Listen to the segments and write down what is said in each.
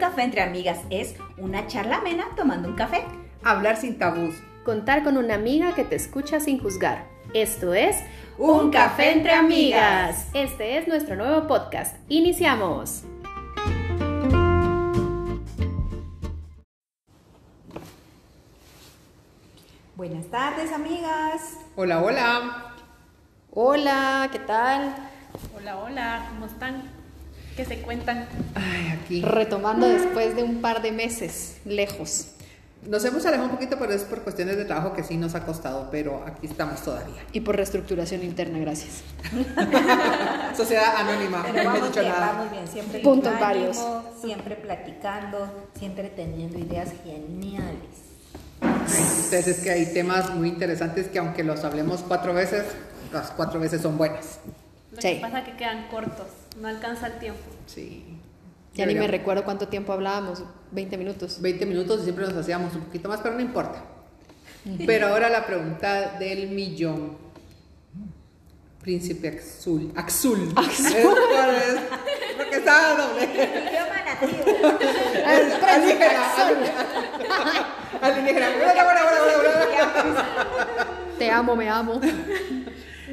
café entre amigas es una charla amena tomando un café. Hablar sin tabús. Contar con una amiga que te escucha sin juzgar. Esto es Un café entre amigas. Este es nuestro nuevo podcast. Iniciamos. Buenas tardes, amigas. Hola, hola. Hola, ¿qué tal? Hola, hola, ¿cómo están? ¿Qué se cuentan? Ay, aquí. Retomando después de un par de meses lejos. Nos hemos alejado un poquito, pero es por cuestiones de trabajo que sí nos ha costado, pero aquí estamos todavía. Y por reestructuración interna, gracias. Sociedad anónima, Pero no me he dicho bien, nada. vamos bien. Siempre Puntos ánimo, varios. Siempre platicando, siempre teniendo ideas geniales. Entonces es que hay temas muy interesantes que aunque los hablemos cuatro veces, las cuatro veces son buenas. Lo Sí. que pasa es que quedan cortos, no alcanza el tiempo. Sí. Ya ni me recuerdo cuánto tiempo hablábamos, 20 minutos. 20 minutos y siempre nos hacíamos un poquito más, pero no importa. Pero ahora la pregunta del millón. Príncipe Axul. Axul. ¿Es cuál es? Porque estaba doble. Alienígena. Buena, buena, buena. Te amo, me amo.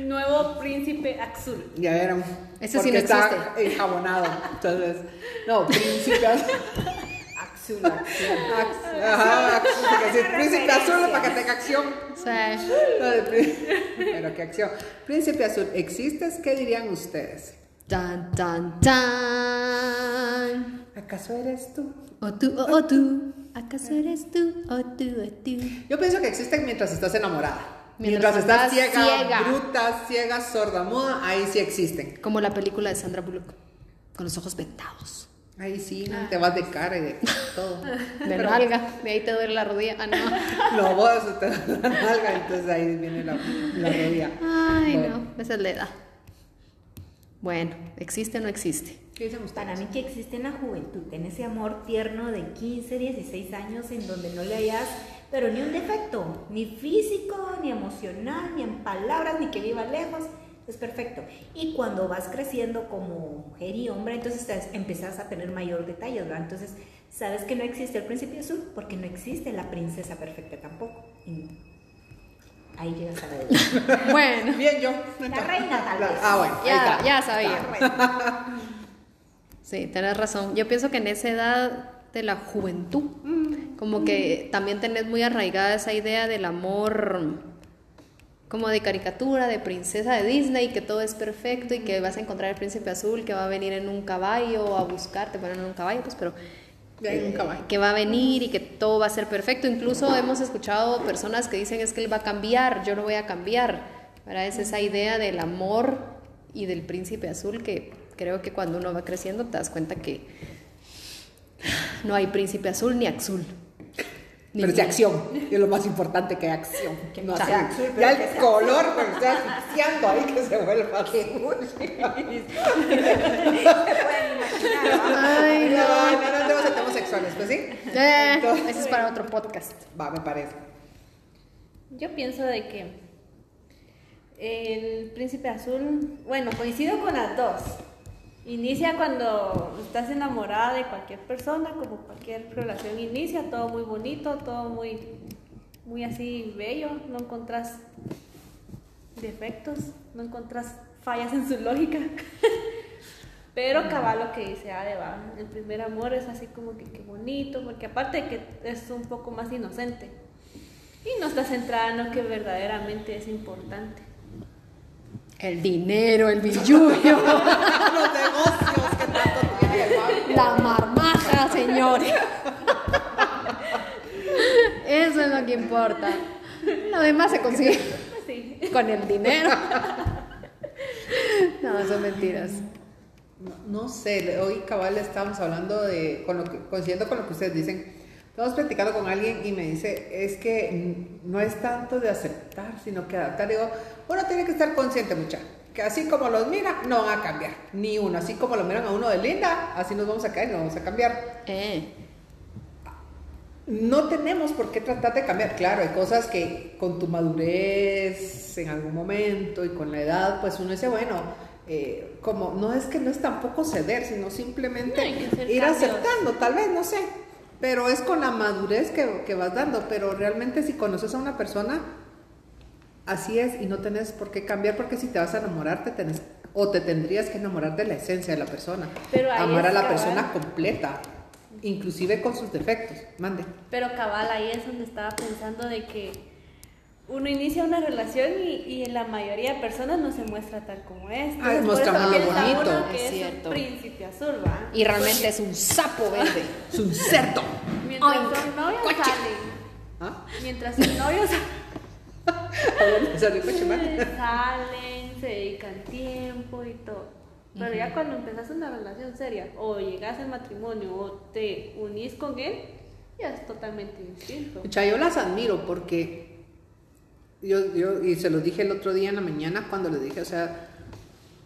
Nuevo príncipe Axul. Ya vieron. Ese sí porque no está existe. enjabonado. Entonces, no, príncipe azul. Axul, axul. Ax- Ajá, Axul, que decir príncipe azul para que tenga acción. Prí- Pero qué acción. Príncipe azul, ¿existes? ¿Qué dirían ustedes? tan, tan, tan. ¿Acaso eres tú? O tú, o, o tú. ¿Acaso eres tú? O tú, o tú. Yo pienso que existen mientras estás enamorada. Mientras Mientras, estás ciega, ciega. bruta, ciega, sorda, muda, ahí sí existen. Como la película de Sandra Bullock. Con los ojos ventados. Ahí sí, no te vas de cara y de todo. De nalga. De ahí te duele la rodilla. Ah, no. No, vos te das la nalga, entonces ahí viene la, la rodilla. Ay, Bueno, no. Esa es la edad. Bueno, ¿existe o no existe? ¿Qué Para mí que existe en la juventud, en ese amor tierno de 15, 16 años en donde no le hayas, pero ni un defecto, ni físico, ni emocional, ni en palabras, ni que viva lejos, es perfecto. Y cuando vas creciendo como mujer y hombre, entonces te empezás a tener mayor detalles, ¿verdad? Entonces, sabes que no existe el príncipe azul porque no existe la princesa perfecta tampoco. Y ahí llegas a la de Bueno, Bien, yo. La reina, tal vez. Ah, bueno, ya, está. ya sabía. Sí, tenés razón. Yo pienso que en esa edad de la juventud, como que también tenés muy arraigada esa idea del amor como de caricatura, de princesa de Disney, que todo es perfecto y que vas a encontrar el príncipe azul que va a venir en un caballo a buscarte, bueno, no en un caballo, pues, pero caballo. que va a venir y que todo va a ser perfecto. Incluso hemos escuchado personas que dicen es que él va a cambiar, yo no voy a cambiar. ¿verdad? Es esa idea del amor y del príncipe azul que creo que cuando uno va creciendo te das cuenta que no hay príncipe azul ni azul. Ni Pero es de ni- acción. Y es lo más importante que hay acción. Que no sea así. acción, pero Ya el sea color, pero está asfixiando ahí que se vuelva así. pueden imaginar. Ay, No, no. no, no tenemos temas sexuales, pues sí. Eh, Entonces- ese es para otro podcast. Va, me parece. Yo pienso de que el príncipe azul, bueno, coincido con las dos. Inicia cuando estás enamorada de cualquier persona, como cualquier relación inicia, todo muy bonito, todo muy, muy así bello, no encontrás defectos, no encontrás fallas en su lógica. Pero cabal lo que dice Adeba, el primer amor es así como que, que bonito, porque aparte de que es un poco más inocente y no está centrada en lo que verdaderamente es importante. El dinero, el billullo, Los negocios que tanto tiene la marmaja, señores. Eso es lo que importa. Lo demás se consigue Sí. con el dinero. No, son mentiras. No, no sé, hoy cabal estábamos hablando de, con lo que, coincidiendo con lo que ustedes dicen, estamos platicando con alguien y me dice, es que no es tanto de aceptar, sino que adaptar. Digo, uno tiene que estar consciente, mucha, que así como los mira, no van a cambiar, ni uno, así como lo miran a uno de linda, así nos vamos a caer, no vamos a cambiar. Eh, No tenemos por qué tratar de cambiar. Claro, hay cosas que con tu madurez en algún momento y con la edad, pues uno dice, bueno, eh, como, no es que no es tampoco ceder, sino simplemente No, ir cambios. aceptando, tal vez, no sé. Pero es con la madurez que, que vas dando. Pero realmente si conoces a una persona, así es y no tenés por qué cambiar porque si te vas a enamorar te tenés o te tendrías que enamorar de la esencia de la persona. Pero ahí Amar a es la cabal. persona completa, inclusive con sus defectos. Mande. Pero cabal, ahí es donde estaba pensando de que uno inicia una relación y, y en la mayoría de personas no se muestra tal como es. Ah, eso más piensa bonito. que Es es, cierto. un príncipe azul, ¿va? Y realmente es un sapo verde. Es un cerdo. Mientras Ay, son novios salen. ¿Ah? Mientras son novios Coche, man. salen, se dedican tiempo y todo. Pero ya cuando empezás una relación seria, o llegas al matrimonio, o te unís con él, ya es totalmente distinto. Mucha, yo las admiro porque yo, yo, y se los dije el otro día en la mañana cuando les dije, o sea,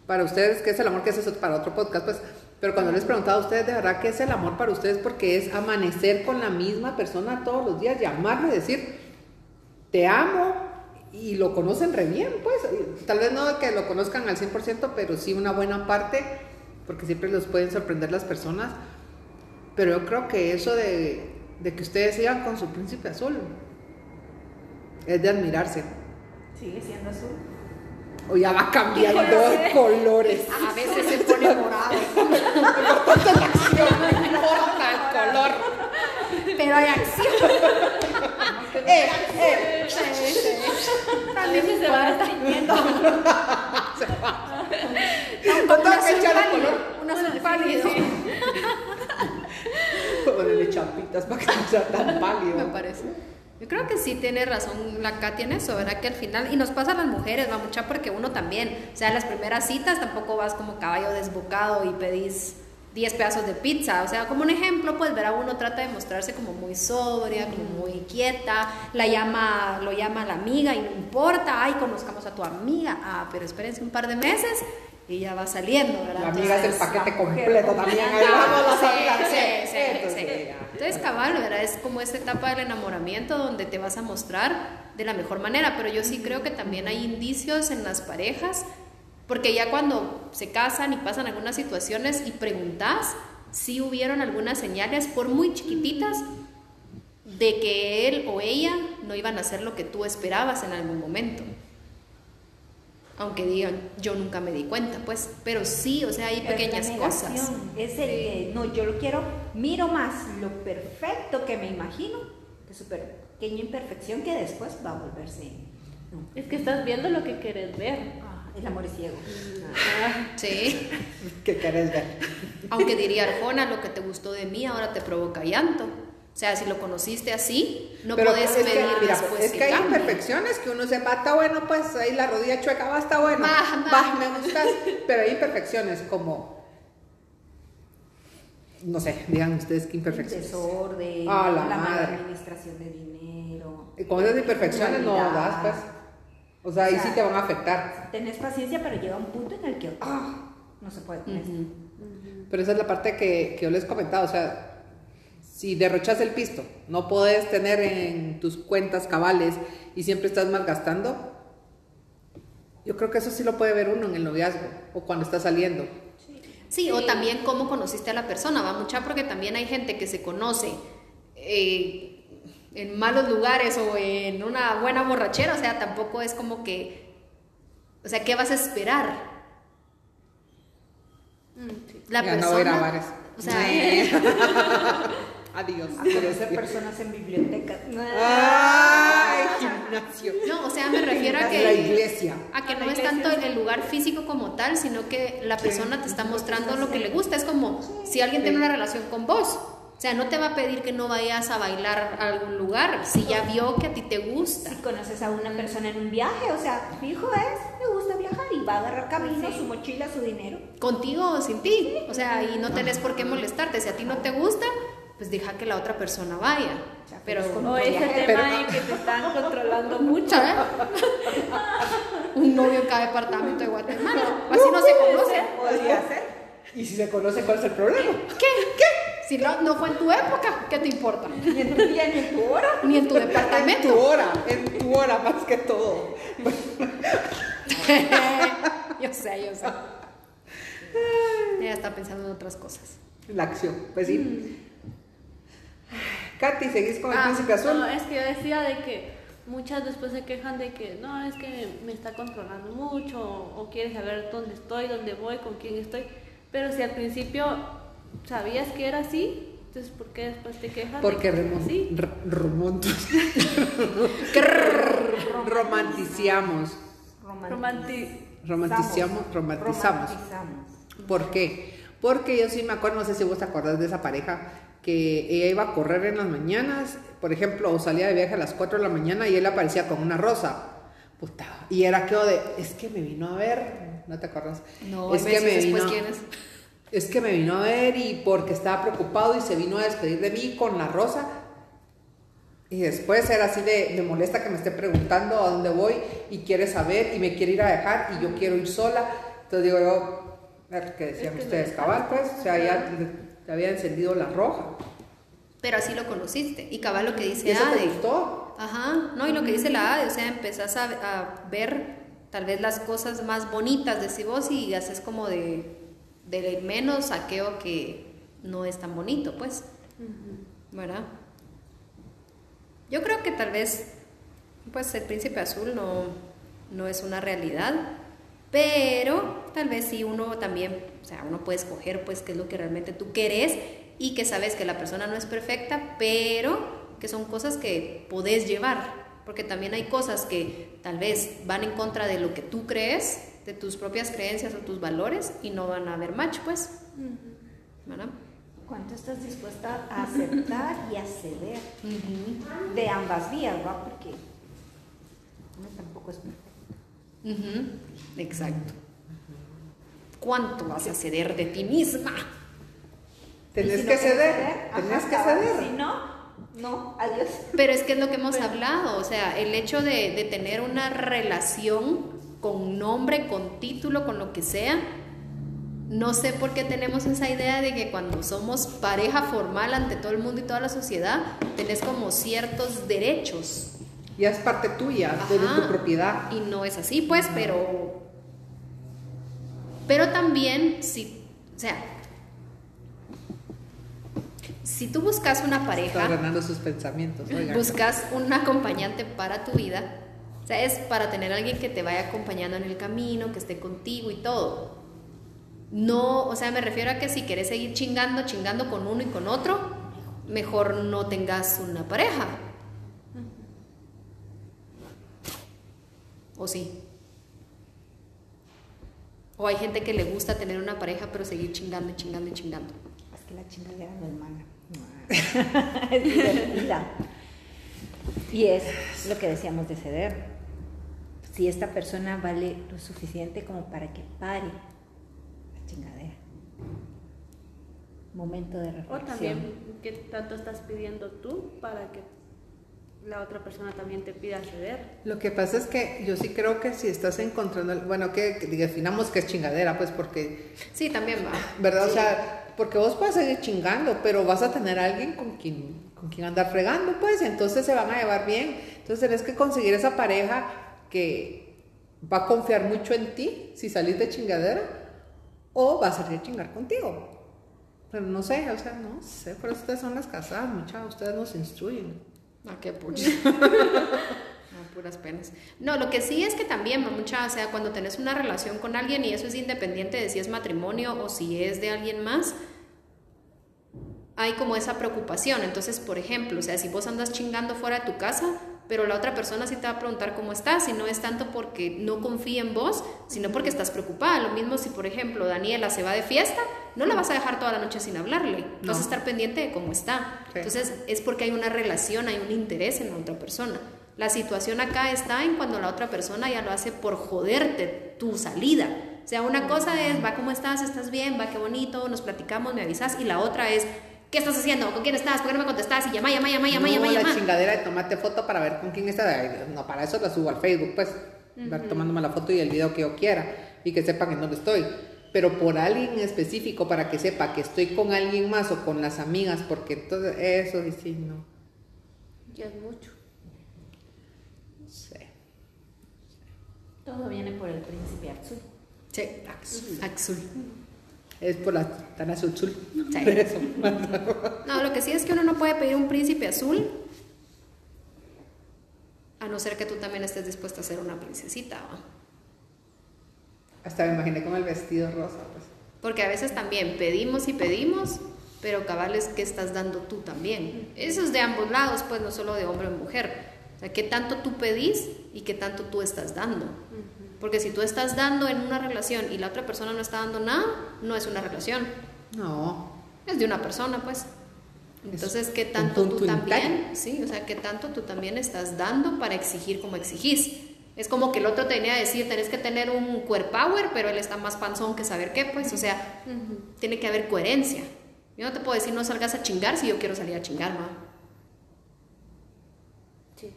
para ustedes, ¿qué es el amor? que es eso para otro podcast? Pues, pero cuando les preguntaba a ustedes, de verdad, ¿qué es el amor para ustedes? Porque es amanecer con la misma persona todos los días, llamarlo y decir, te amo, y lo conocen re bien, pues, tal vez no que lo conozcan al 100%, pero sí una buena parte, porque siempre los pueden sorprender las personas, pero yo creo que eso de, de que ustedes sigan con su príncipe azul es de admirarse. Sigue siendo azul. O ya va cambiando de colores. A veces se pone morado. No importa el color. Pero hay acción. Eh, eh, También se va restringiendo. no que echarle color. Un azul pálido. Ponerle chapitas para que no sea tan Me pálido. parece. Yo creo que sí tiene razón la Katy en eso, ¿verdad? Que al final, y nos pasa a las mujeres, va mucha porque uno también, o sea, en las primeras citas tampoco vas como caballo desbocado y pedís 10 pedazos de pizza, o sea, como un ejemplo, pues ver a uno trata de mostrarse como muy sobria, como muy quieta, la llama, lo llama la amiga y no importa, ay, conozcamos a tu amiga, ah, pero espérense un par de meses y ya va saliendo, ¿verdad? La amiga es el paquete mujer completo también. Ahí vamos las Sí, amigas. sí, sí, entonces. Entonces, cabal, ¿verdad? Es como esta etapa del enamoramiento donde te vas a mostrar de la mejor manera, pero yo sí creo que también hay indicios en las parejas, porque ya cuando se casan y pasan algunas situaciones y preguntas, si hubieron algunas señales, por muy chiquititas, de que él o ella no iban a hacer lo que tú esperabas en algún momento. Aunque digan, yo nunca me di cuenta, pues, pero sí, o sea, hay pequeñas cosas. Es el que, no, yo lo quiero, miro más lo perfecto que me imagino, que su pequeña imperfección que después va a volverse. No. Es que estás viendo lo que quieres ver. El amor es ciego. Sí. ¿Qué querés ver? Aunque diría Arjona, lo que te gustó de mí ahora te provoca llanto. O sea, si lo conociste así, no Pero puedes es que, medir mira, después es que hay cambie. imperfecciones que uno sepa, está bueno, pues ahí la rodilla chueca va, está bueno. Va, Va, va. me gustas. Pero hay imperfecciones como, no sé, digan ustedes qué El imperfecciones. desorden, Ah, la la, mala madre. administración de dinero. Y con esas imperfecciones no das, pues. O sea, ahí O sea, sí te van a afectar. Tenés paciencia, pero llega un punto en el que ah, no se puede con esto. Pero esa es la parte que, que yo les comentaba, o sea, si derrochas el pisto, no puedes tener en tus cuentas cabales y siempre estás malgastando, yo creo que eso sí lo puede ver uno en el noviazgo o cuando está saliendo. Sí, o también cómo conociste a la persona, va mucha porque también hay gente que se conoce eh, en malos lugares o en una buena borrachera, o sea, tampoco es como que, o sea, ¿qué vas a esperar? La Ya no persona, ir a bares. o sea, Adiós. A conocer personas en bibliotecas. Ay, gimnasio. no, o sea, me refiero a que La iglesia. A que no La es tanto iglesia. el lugar físico como tal, sino que la persona te está mostrando lo que le gusta. Es como si alguien tiene una relación con vos. O sea, no te va a pedir que no vayas a bailar a algún lugar si ya vio que a ti te gusta. Si conoces a una persona en un viaje, o sea, fijo es, le gusta viajar y va a agarrar camino, su mochila, su dinero. Contigo o sin ti. O sea, y no tenés por qué molestarte. Si a ti no te gusta, pues deja que la otra persona vaya. Pero, Con O ese viaje, tema pero- en que te están controlando mucho. ¿sabes? Un novio en cada departamento de Guatemala. Así no se conoce. Podría ser. Y si se conoce, ¿cuál es el problema? ¿Qué? ¿Qué? Si no, no fue en tu época, ¿qué te importa? Ni en tu día ni en tu hora. Ni en tu En departamento. tu hora, en tu hora más que todo. yo sé, yo sé. Ella está pensando en otras cosas. La acción, pues sí. Katy, ¿seguís con el Ah, príncipe azul? No, es que yo decía de que muchas después se quejan de que no, es que me está controlando mucho o, o quiere saber dónde estoy, dónde voy, con quién estoy. Pero si al principio sabías que era así, entonces ¿por qué después te quejas? Porque que remon- romanticiamos. Romanti- Romanticiamos, romantizamos. Romantizamos. ¿Por qué? Porque yo sí me acuerdo, no sé si vos te acordás de esa pareja, que ella iba a correr en las mañanas, por ejemplo, o salía de viaje a las 4 de la mañana y él aparecía con una rosa. Puta, y era que de, es que me vino a ver, ¿no te acuerdas? No, es que me después vino, quién es. Es que me vino a ver y porque estaba preocupado y se vino a despedir de mí con la rosa. Y después era así de, de molesta que me esté preguntando a dónde voy y quiere saber y me quiere ir a dejar y yo quiero ir sola. Entonces digo yo, que decían Es que ustedes, cabal, pues, o sea, ya le había encendido la roja. Pero así lo conociste. Y cabal lo que ¿Y dice eso te Ade. gustó? Ajá, no, y lo que dice la Ade, o sea, empezás a, a ver tal vez las cosas más bonitas de vos y haces como de, de menos saqueo que no es tan bonito, pues. ¿Verdad? Yo creo que tal vez, pues el príncipe azul no, no es una realidad, pero tal vez sí uno también, o sea, uno puede escoger pues qué es lo que realmente tú querés y que sabes que la persona no es perfecta, pero que son cosas que podés llevar, porque también hay cosas que tal vez van en contra de lo que tú crees, de tus propias creencias o tus valores y no van a haber match, pues. ¿Verdad? ¿Cuánto estás dispuesta a aceptar y a ceder? De ambas vías, ¿va? Porque uno tampoco es Exacto. ¿Cuánto vas a ceder de ti misma? Tenés Y si no que ceder, tenés que ceder. Si no, no, adiós. Pero es que es lo que hemos hablado, o sea, el hecho de, de tener una relación con nombre, con título, con lo que sea, no sé por qué tenemos esa idea de que cuando somos pareja formal ante todo el mundo y toda la sociedad, tenés como ciertos derechos. Ya es parte tuya, de Ajá. tu propiedad. Y no es así, pues, pero. Pero también, si. O sea. Si tú buscas una Está pareja, ordenando sus pensamientos, oigan. buscas un acompañante para tu vida, es para tener a alguien que te vaya acompañando en el camino, que esté contigo y todo. No, o sea, me refiero a que si quieres seguir chingando, chingando con uno y con otro, mejor no tengas una pareja. ¿O sí? O hay gente que le gusta tener una pareja pero seguir chingando chingando chingando. Es que la chingadera no es mala. es divertida. Y es lo que decíamos de ceder. Si esta persona vale lo suficiente como para que pare la chingadera. Momento de O reflexión. también, ¿qué tanto estás pidiendo tú para que la otra persona también te pida ceder? Lo que pasa es que yo sí creo que si estás encontrando, bueno, que, que definamos que es chingadera, pues porque, Sí, también va. ¿verdad? O sea, porque vos puedes seguir chingando, pero vas a tener a alguien con quien, con quien andar fregando, pues, y entonces se van a llevar bien. Entonces tenés que conseguir esa pareja que va a confiar mucho en ti si salís de chingadera o va a salir a chingar contigo. Pero no sé, o sea, no sé, por eso ustedes son las casadas, muchachos, ustedes nos instruyen. Ah, qué pucha. No, puras penas. No, lo que sí es que también, mucha, o sea, cuando tenés una relación con alguien y eso es independiente de si es matrimonio o si es de alguien más, hay como esa preocupación. Entonces, por ejemplo, o sea, si vos andas chingando fuera de tu casa, pero la otra persona sí te va a preguntar cómo estás, y no es tanto porque no confía en vos, sino porque estás preocupada. Lo mismo si, por ejemplo, Daniela se va de fiesta, no la vas a dejar toda la noche sin hablarle, vas a estar pendiente de cómo está. Sí. Entonces, es porque hay una relación, hay un interés en la otra persona. La situación acá está en cuando la otra persona ya lo hace por joderte tu salida. O sea, una cosa es, va, ¿cómo estás? ¿Estás bien? Va, qué bonito, nos platicamos, me avisas. Y la otra es, ¿qué estás haciendo? ¿Con quién estás? ¿Por qué no me contestas? Y llama, llama, llama, llama, no, llama, la llama. chingadera de tomarte foto para ver con quién está. Ay, No, para eso la subo al Facebook, pues. Ver tomándome la foto y el video que yo quiera. Y que sepan en dónde estoy. Pero por alguien específico, para que sepa que estoy con alguien más o con las amigas, porque entonces eso y sí, no. Ya es mucho. No sé. Todo viene por el príncipe azul. Sí, Axul. Axul. Es por la tan azul. Sí. Eso. No, lo que sí es que uno no puede pedir un príncipe azul a no ser que tú también estés dispuesta a ser una princesita, ¿va? Hasta me imaginé con el vestido rosa, pues. Porque a veces también pedimos y pedimos, pero cabal es que estás dando tú también. Eso es de ambos lados, pues no solo de hombre o mujer. O sea, qué tanto tú pedís y qué tanto tú estás dando. Porque si tú estás dando en una relación y la otra persona no está dando nada, no es una relación, No. es de una persona, pues. Entonces, ¿qué tanto tú también? Sí, o sea, ¿qué tanto tú también estás dando para exigir como exigís? Es como que el otro tenía que decir, tenés que tener un core power, pero él está más panzón que saber qué, pues, o sea, tiene que haber coherencia. Yo no te puedo decir no salgas a chingar si yo quiero salir a chingar, ¿va? Sí.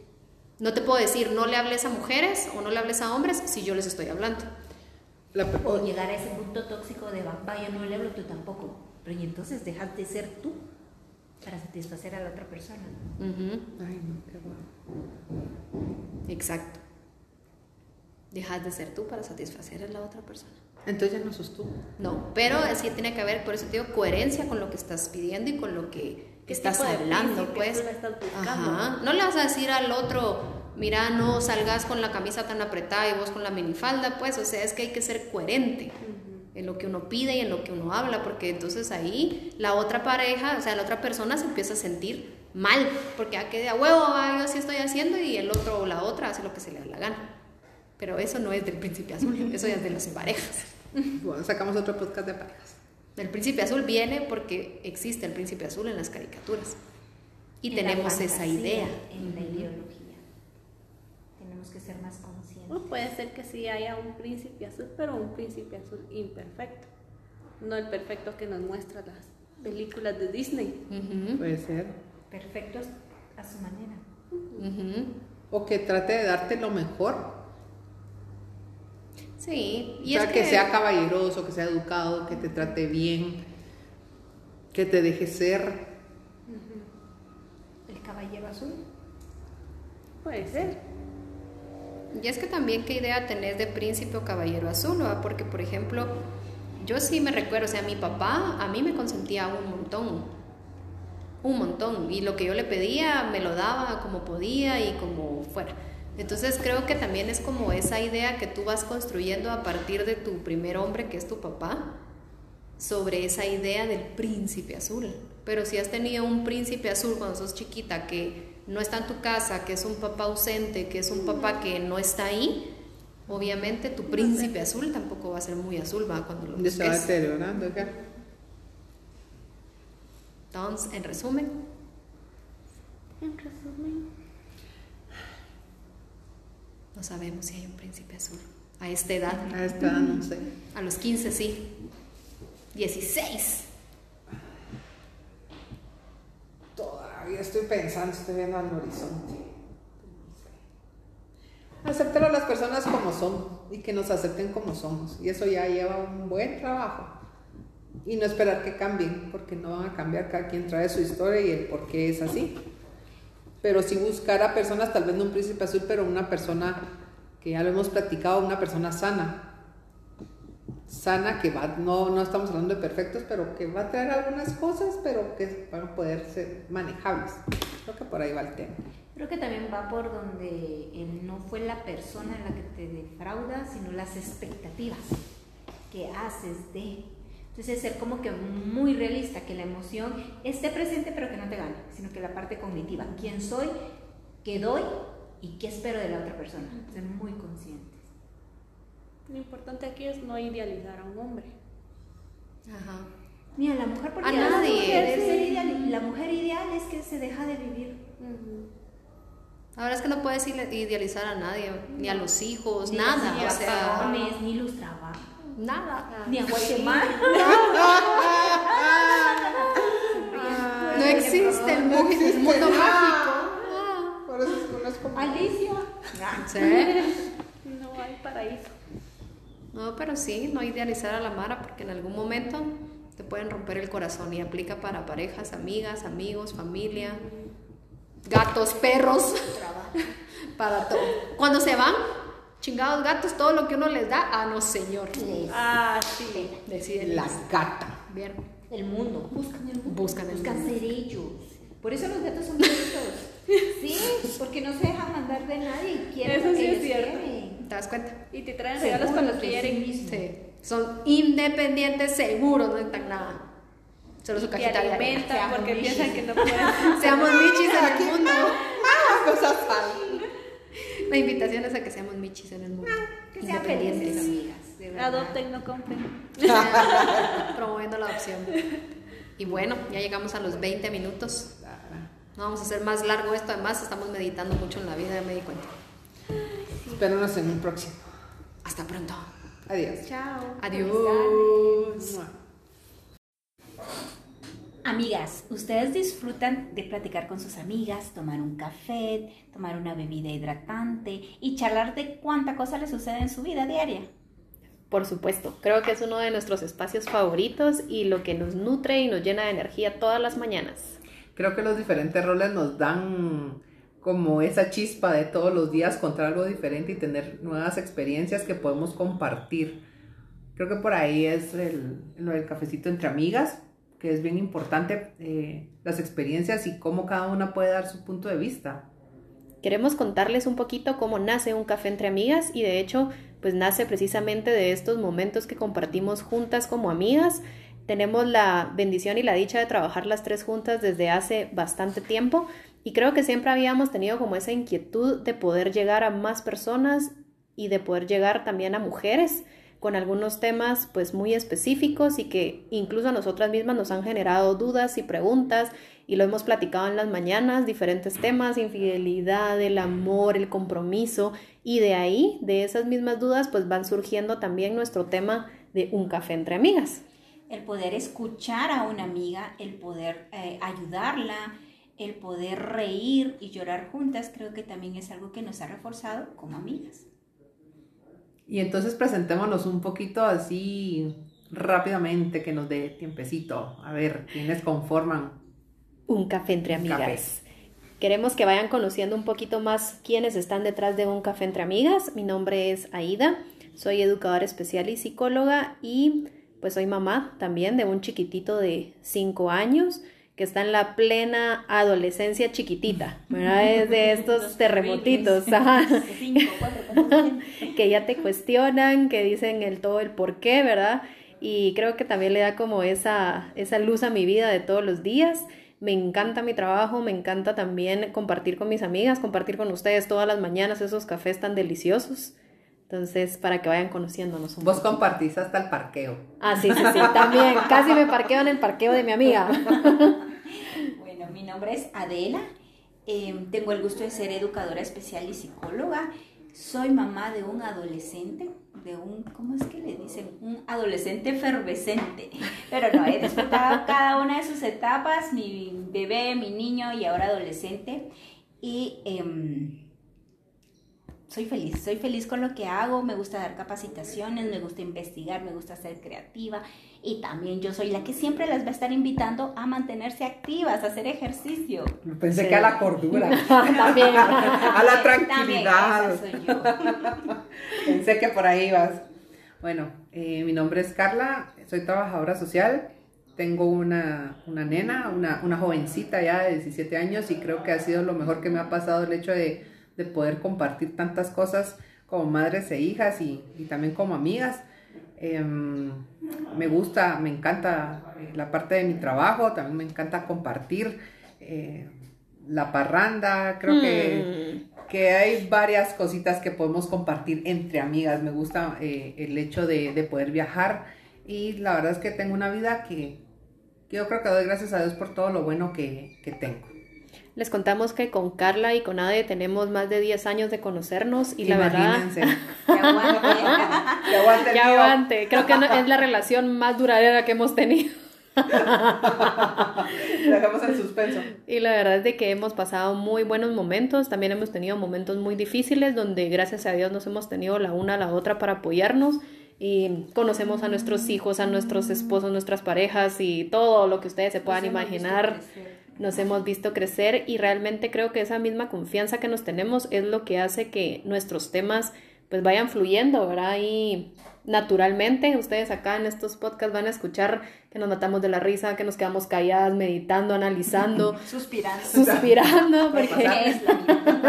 No te puedo decir no le hables a mujeres o no le hables a hombres si yo les estoy hablando. La, O llegar a ese punto tóxico de, va, vaya, no le hablo tú tampoco. Pero y entonces dejas de ser tú para satisfacer a la otra persona. Ujú, Ay, no, qué guapo. Exacto. Dejas de ser tú para satisfacer a la otra persona. Entonces ya no sos tú. No, pero sí tiene que haber, por eso te digo, coherencia con lo que estás pidiendo y con lo que ¿Qué estás hablando, pues. estás? Ajá. No le vas a decir al otro, mira, no salgas con la camisa tan apretada y vos con la minifalda, pues, o sea, es que hay que ser coherente en lo que uno pide y en lo que uno habla, porque entonces ahí la otra pareja, o sea, la otra persona se empieza a sentir mal, porque ya que de a huevo, ah, yo así estoy haciendo y el otro o la otra hace lo que se le da la gana. Pero eso no es del príncipe azul, eso ya es de las parejas. Bueno, sacamos otro podcast de parejas. El príncipe azul viene porque existe el príncipe azul en las caricaturas. Y En la tenemos esa idea. En la ideología. Tenemos que ser más conscientes. O puede ser que sí haya un príncipe azul, pero un príncipe azul imperfecto. No el perfecto que nos muestran las películas de Disney. Puede ser. Perfectos a su manera. O que trate de darte lo mejor. Sí, o y sea, es que... sea caballeroso, que sea educado, que te trate bien, que te deje ser. El caballero azul. Puede ser. Y es que también qué idea tenés de príncipe o caballero azul, ¿va? porque por ejemplo, yo sí me recuerdo, o sea, mi papá a mí me consentía un montón, un montón, y lo que yo le pedía me lo daba como podía y como fuera. Entonces creo que también es como esa idea que tú vas construyendo a partir de tu primer hombre, que es tu papá, sobre esa idea del príncipe azul. Pero si has tenido un príncipe azul cuando sos chiquita que no está en tu casa, que es un papá ausente, que es un papá que no está ahí, obviamente tu príncipe azul tampoco va a ser muy azul, va cuando lo busques. Entonces, en resumen, En resumen. No sabemos si hay un príncipe azul. A esta edad, A esta edad no sé. a los 15 sí. 16. Todavía estoy pensando, estoy viendo al horizonte. No sé. Aceptar a las personas como son y que nos acepten como somos. Y eso ya lleva un buen trabajo. Y no esperar que cambien, porque no van a cambiar. Cada quien trae su historia y el por qué es así. Pero sí buscar a personas, tal vez no un príncipe azul, pero una persona que ya lo hemos platicado, una persona sana. Sana que va, no, no estamos hablando de perfectos, pero que va a traer algunas cosas, pero que van a poder ser manejables. Creo que por ahí va el tema. Creo que también va por donde él no fue la persona en la que te defrauda, sino las expectativas que haces de. Entonces, ser como que muy realista, que la emoción esté presente, pero que no te gane, sino que la parte cognitiva, quién soy, qué doy y qué espero de la otra persona. Ser muy conscientes. Lo importante aquí es no idealizar a un hombre. Ajá. Ni a la mujer, porque A la nadie. mujer ser ideal- la mujer ideal es que se deja de vivir. Ahora es que no puedes ide- idealizar a nadie, ni a los hijos, Ni nada. los O sea, ni los trabajos, nada. ni a Guatemala. No existe el mundo, mágico. Por eso es como- Alicia. Sí. No hay paraíso. No, pero sí, no idealizar a la Mara porque en algún momento te pueden romper el corazón y aplica para parejas, amigas, amigos, familia, gatos, perros, para todo. Cuando se van, chingados gatos, todo lo que uno les da, ah, no señor. Ah, sí. Deciden. La gata. Bien. El mundo, buscan el mundo. Buscan el buscan mundo. ser ellos. Por eso los gatos son bonitos. Sí, porque no se dejan mandar de nadie y quieren Eso lo sí es cierto. quieren. ¿Te das cuenta? Y te traen regalos cuando sí quieren. mismos. Sí. Son independientes, seguros, no necesitan nada. Solo su cajita de alimentan Seamos porque michis. piensan que no pueden. Seamos michis en el mundo. Más cosas hay. La invitación es a que seamos michis en el mundo. Que sean felices, amigas. de verdad. Adopten, no compren. Promoviendo la adopción. Y bueno, ya llegamos a los 20 minutos. No vamos a hacer más largo esto. Además, estamos meditando mucho en la vida, ya me di cuenta. Espérenos en un próximo. Hasta pronto. Adiós. Chao. Adiós. Amigas, ¿ustedes disfrutan de platicar con sus amigas, tomar un café, tomar una bebida hidratante y charlar de cuánta cosa les sucede en su vida diaria? Por supuesto, creo que es uno de nuestros espacios favoritos y lo que nos nutre y nos llena de energía todas las mañanas. Creo que los diferentes roles nos dan como esa chispa de todos los días contar algo diferente y tener nuevas experiencias que podemos compartir. Creo que por ahí es el, lo del cafecito entre amigas, que es bien importante, eh, las experiencias y cómo cada una puede dar su punto de vista. Queremos contarles un poquito cómo nace un café entre amigas y de hecho pues nace precisamente de estos momentos que compartimos juntas como amigas. Tenemos la bendición y la dicha de trabajar las tres juntas desde hace bastante tiempo y creo que siempre habíamos tenido como esa inquietud de poder llegar a más personas y de poder llegar también a mujeres con algunos temas pues muy específicos y que incluso a nosotras mismas nos han generado dudas y preguntas y lo hemos platicado en las mañanas, diferentes temas, infidelidad, el amor, el compromiso y de ahí, de esas mismas dudas pues van surgiendo también nuestro tema de un café entre amigas. El poder escuchar a una amiga, el poder eh, ayudarla, el poder reír y llorar juntas, creo que también es algo que nos ha reforzado como amigas. Y entonces presentémonos un poquito así rápidamente, que nos dé tiempecito, a ver quiénes conforman. Un café entre amigas. café. Queremos que vayan conociendo un poquito más quiénes están detrás de un café entre amigas. Mi nombre es Aida, soy educadora especial y psicóloga y pues soy mamá también de un chiquitito de 5 años que está en la plena adolescencia chiquitita, ¿verdad? Es de estos terremotitos, ajá. Que ya te cuestionan, que dicen el todo el por qué, ¿verdad? Y creo que también le da como esa, esa luz a mi vida de todos los días. Me encanta mi trabajo, me encanta también compartir con mis amigas, compartir con ustedes todas las mañanas esos cafés tan deliciosos. Entonces, para que vayan conociéndonos un Vos compartís hasta el parqueo. Ah, sí, sí, sí, también. Casi me parqueo en el parqueo de mi amiga. Mi nombre es Adela, eh, tengo el gusto de ser educadora especial y psicóloga, soy mamá de un adolescente, de un, ¿cómo es que le dicen? Un adolescente efervescente, pero no, he disfrutado cada una de sus etapas, mi bebé, mi niño y ahora adolescente, y em, soy feliz, soy feliz con lo que hago, me gusta dar capacitaciones, me gusta investigar, me gusta ser creativa y también yo soy la que siempre las va a estar invitando a mantenerse activas, a hacer ejercicio. Pensé Sí. que a la cordura, también. a la También, tranquilidad. soy yo. Pensé que por ahí vas. Bueno, eh, mi nombre es Carla, soy trabajadora social, tengo una, una nena, una, una jovencita ya de 17 años y creo que ha sido lo mejor que me ha pasado el hecho de, de poder compartir tantas cosas como madres e hijas y, y también como amigas. Em, me gusta, me encanta la parte de mi trabajo, también me encanta compartir eh, la parranda, creo que Mm. que hay varias cositas que podemos compartir entre amigas. Me gusta eh, el hecho de, de poder viajar y la verdad es que tengo una vida que, que yo creo que doy gracias a Dios por todo lo bueno que, que tengo. Les contamos que con Carla y con Ade tenemos más de 10 años de conocernos y la verdad... Imagínense. Que aguante. Que aguante. Creo que es la relación más duradera que hemos tenido. Dejamos en suspenso. Y la verdad es de que hemos pasado muy buenos momentos. También hemos tenido momentos muy difíciles donde gracias a Dios nos hemos tenido la una a la otra para apoyarnos. Y conocemos a nuestros hijos, a nuestros esposos, nuestras parejas y todo lo que ustedes se puedan visto imaginar. Nos hemos visto crecer y realmente creo que esa misma confianza que nos tenemos es lo que hace que nuestros temas pues vayan fluyendo, ¿verdad? Y naturalmente, ustedes acá en estos podcasts van a escuchar que nos matamos de la risa, que nos quedamos calladas, meditando, analizando, Suspirando. suspirando, porque,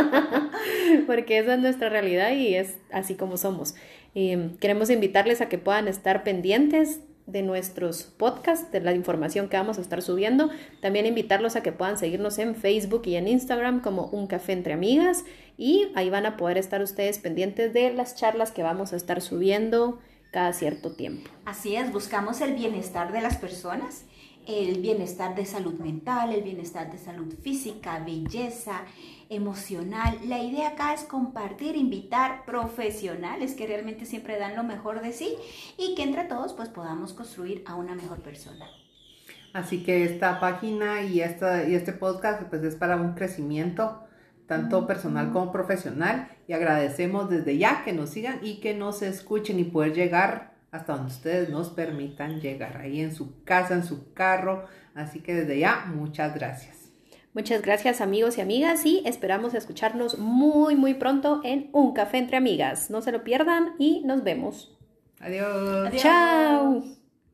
porque esa es nuestra realidad y es así como somos. Y queremos invitarles a que puedan estar pendientes de nuestros podcasts, de la información que vamos a estar subiendo. También invitarlos a que puedan seguirnos en Facebook y en Instagram como Un Café Entre Amigas. Y ahí van a poder estar ustedes pendientes de las charlas que vamos a estar subiendo cada cierto tiempo. Así es, buscamos el bienestar de las personas, el bienestar de salud mental, el bienestar de salud física, belleza, emocional. La idea acá es compartir, invitar profesionales que realmente siempre dan lo mejor de sí y que entre todos pues podamos construir a una mejor persona. Así que esta página y, esta, y este podcast pues es para un crecimiento tanto personal como profesional y agradecemos desde ya que nos sigan y que nos escuchen y poder llegar hasta donde ustedes nos permitan llegar, ahí en su casa, en su carro. Así que desde ya, muchas gracias. Muchas gracias amigos y amigas y esperamos escucharnos muy muy pronto en Un Café Entre Amigas. No se lo pierdan y nos vemos. Adiós. Adiós. Chao.